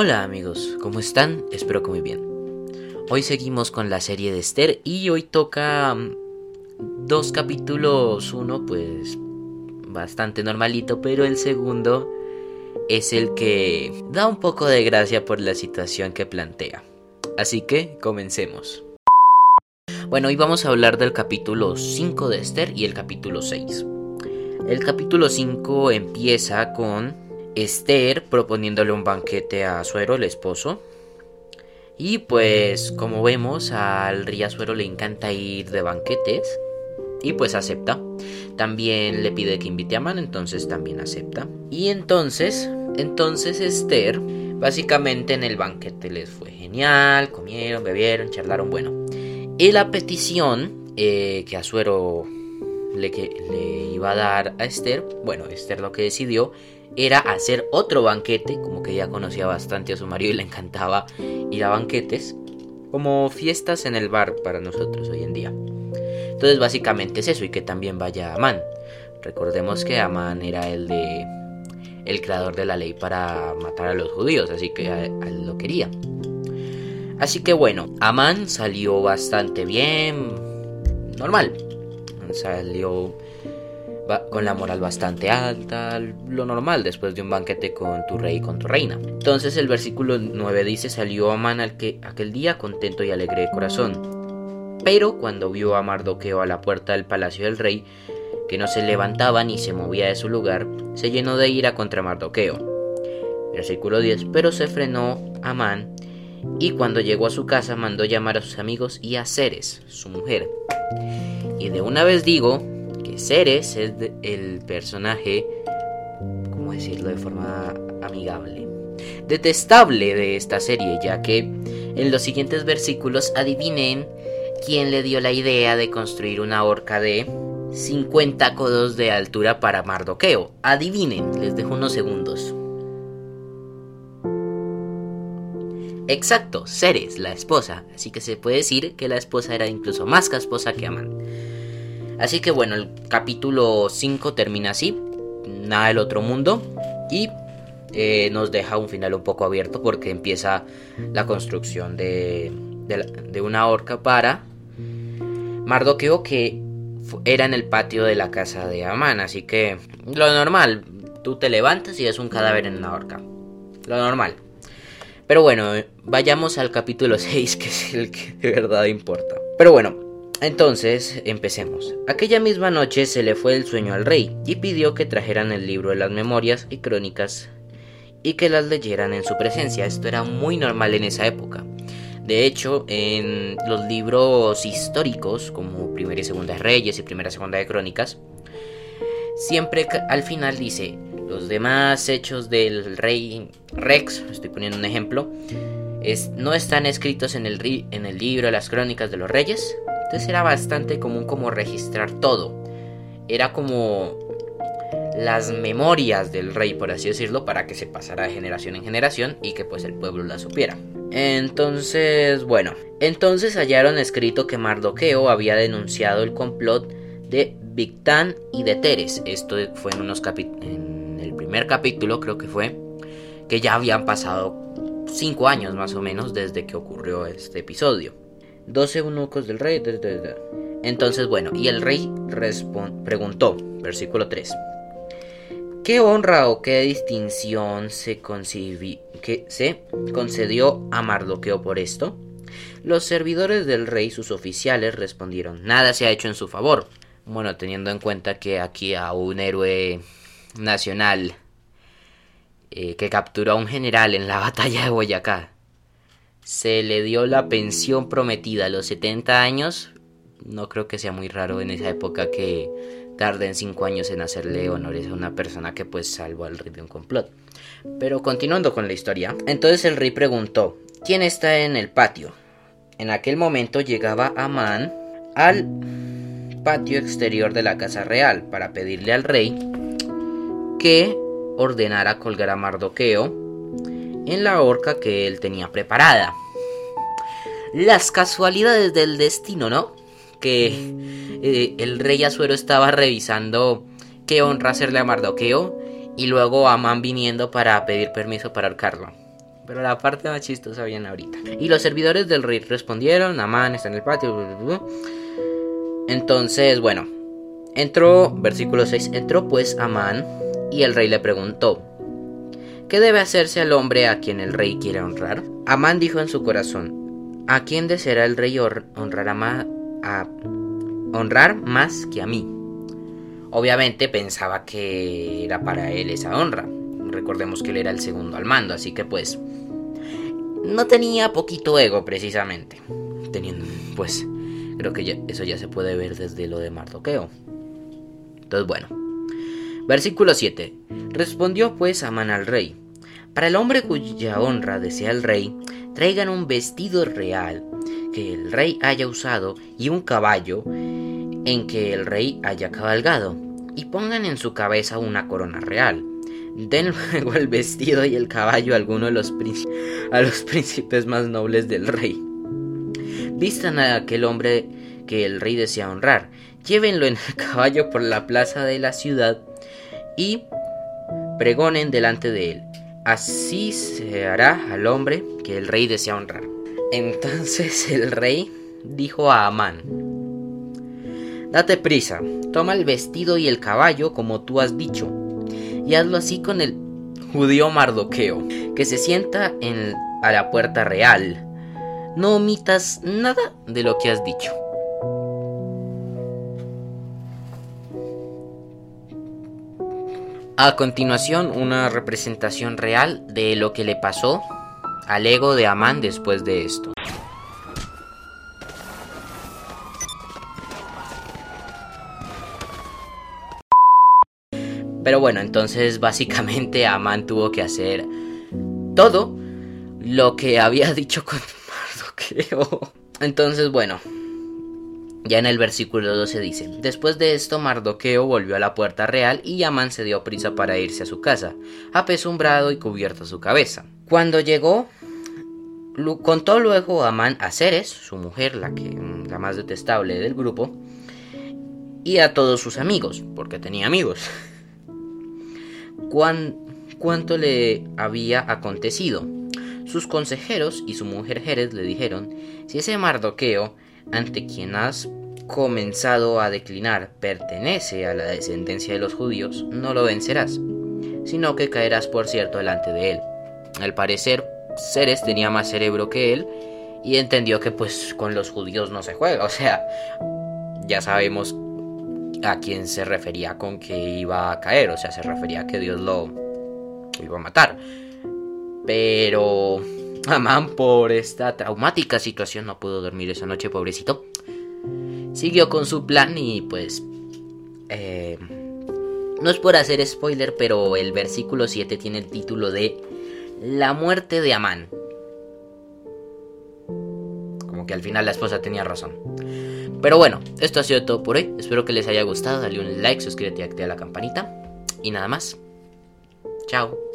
Hola amigos, ¿cómo están? Espero que muy bien. Hoy seguimos con la serie de Esther y hoy toca mm, dos capítulos, uno pues bastante normalito, pero el segundo es el que da un poco de gracia por la situación que plantea. Así que comencemos. Bueno, hoy vamos a hablar del capítulo 5 de Esther y el capítulo 6. El capítulo 5 empieza con Esther proponiéndole un banquete a Suero, el esposo. Y pues como vemos al rey Azuero le encanta ir de banquetes y pues acepta. También le pide que invite a Man, entonces también acepta. Y entonces, entonces Esther, básicamente en el banquete les fue genial, comieron, bebieron, charlaron, bueno. Y la petición eh, que Azuero le, que, le iba a dar a Esther, bueno, Esther lo que decidió era hacer otro banquete, como que ya conocía bastante a su marido y le encantaba ir a banquetes, como fiestas en el bar para nosotros hoy en día. Entonces básicamente es eso y que también vaya Amán. Recordemos que Amán era el de el creador de la ley para matar a los judíos, así que él lo quería. Así que bueno, Amán salió bastante bien, normal. Salió con la moral bastante alta, lo normal después de un banquete con tu rey y con tu reina. Entonces el versículo 9 dice, salió Amán aquel día contento y alegre de corazón. Pero cuando vio a Mardoqueo a la puerta del palacio del rey, que no se levantaba ni se movía de su lugar, se llenó de ira contra Mardoqueo. Versículo 10, pero se frenó Amán y cuando llegó a su casa mandó llamar a sus amigos y a Ceres, su mujer. Y de una vez digo, Ceres es el personaje, ¿cómo decirlo de forma amigable? Detestable de esta serie, ya que en los siguientes versículos adivinen quién le dio la idea de construir una horca de 50 codos de altura para Mardoqueo. Adivinen, les dejo unos segundos. Exacto, Ceres, la esposa, así que se puede decir que la esposa era incluso más casposa que Amán. Así que bueno, el capítulo 5 termina así, nada del otro mundo y eh, nos deja un final un poco abierto porque empieza la construcción de, una horca para Mardoqueo que era en el patio de la casa de Amán, así que lo normal, tú te levantas y ves un cadáver en una horca, lo normal. Pero bueno, vayamos al capítulo 6 que es el que de verdad importa. Pero bueno, entonces, empecemos. Aquella misma noche se le fue el sueño al rey y pidió que trajeran el libro de las memorias y crónicas y que las leyeran en su presencia. Esto era muy normal en esa época. De hecho, en los libros históricos, como Primera y Segunda de Reyes y Primera y Segunda de Crónicas, siempre al final dice, los demás hechos del rey Rex, estoy poniendo un ejemplo, no están escritos en el, en el libro de las crónicas de los reyes, entonces era bastante común como registrar todo. Era como las memorias del rey, por así decirlo, para que se pasara de generación en generación y que pues el pueblo la supiera. Entonces, bueno, entonces hallaron escrito que Mardoqueo había denunciado el complot de Victán y de Teres. Esto fue en unos en el primer capítulo, creo que fue, que ya habían pasado cinco años más o menos desde que ocurrió este episodio. 12 eunucos del rey. Entonces, bueno, y el rey preguntó, versículo 3. ¿Qué honra o qué distinción se, que se concedió a Mardoqueo por esto? Los servidores del rey, sus oficiales, respondieron, nada se ha hecho en su favor. Bueno, teniendo en cuenta que aquí a un héroe nacional eh, que capturó a un general en la batalla de Boyacá se le dio la pensión prometida a los 70 años. No creo que sea muy raro en esa época que tarden 5 años en hacerle honores a una persona que pues salvó al rey de un complot. Pero continuando con la historia, entonces el rey preguntó, ¿quién está en el patio? En aquel momento llegaba Amán al patio exterior de la casa real para pedirle al rey que ordenara colgar a Mardoqueo en la horca que él tenía preparada. Las casualidades del destino, ¿no? Que eh, el rey Azuero estaba revisando qué honra hacerle a Mardoqueo y luego Amán viniendo para pedir permiso para ahorcarlo. Pero la parte más chistosa viene ahorita. Y los servidores del rey respondieron, Amán está en el patio. Entonces, bueno, entró, versículo 6, entró pues Amán y el rey le preguntó, ¿qué debe hacerse al hombre a quien el rey quiere honrar? Amán dijo en su corazón, ¿a quién deseará el rey honrar, más, a, honrar más que a mí? Obviamente pensaba que era para él esa honra. Recordemos que él era el segundo al mando, así que pues no tenía poquito ego precisamente. Teniendo, pues, creo que eso ya se puede ver desde lo de Mardoqueo. Entonces, bueno. Versículo 7. Respondió pues Amán al rey. Para el hombre cuya honra desea el rey, traigan un vestido real que el rey haya usado y un caballo en que el rey haya cabalgado, y pongan en su cabeza una corona real. Den luego el vestido y el caballo a alguno de los, a los príncipes más nobles del rey. Vistan a aquel hombre que el rey desea honrar, llévenlo en el caballo por la plaza de la ciudad y pregonen delante de él. Así se hará al hombre que el rey desea honrar. Entonces el rey dijo a Amán, Date prisa, toma el vestido y el caballo como tú has dicho, y hazlo así con el judío Mardoqueo, que se sienta en, a la puerta real. No omitas nada de lo que has dicho. A continuación, una representación real de lo que le pasó al ego de Amán después de esto. Pero bueno, entonces básicamente Amán tuvo que hacer todo lo que había dicho con Mardoqueo. Entonces, bueno, ya en el versículo 12 dice, después de esto Mardoqueo volvió a la puerta real y Amán se dio prisa para irse a su casa, apesumbrado y cubierto su cabeza. Cuando llegó, contó luego Amán a Ceres, su mujer, la, que, la más detestable del grupo, y a todos sus amigos, porque tenía amigos cuánto le había acontecido. Sus consejeros y su mujer Jerez le dijeron, si ese Mardoqueo, ante quien has comenzado a declinar, pertenece a la descendencia de los judíos, no lo vencerás, sino que caerás por cierto delante de él. Al parecer, Ceres tenía más cerebro que él y entendió que pues con los judíos no se juega, o sea, ya sabemos a quién se refería con que iba a caer, o sea, se refería a que Dios lo iba a matar. Pero Amán por esta traumática situación no pudo dormir esa noche, pobrecito. Siguió con su plan y pues... Eh, no es por hacer spoiler, pero el versículo 7 tiene el título de La muerte de Amán. Como que al final la esposa tenía razón. Pero bueno, esto ha sido todo por hoy. Espero que les haya gustado. Dale un like, suscríbete y activa la campanita. Y nada más. Chao.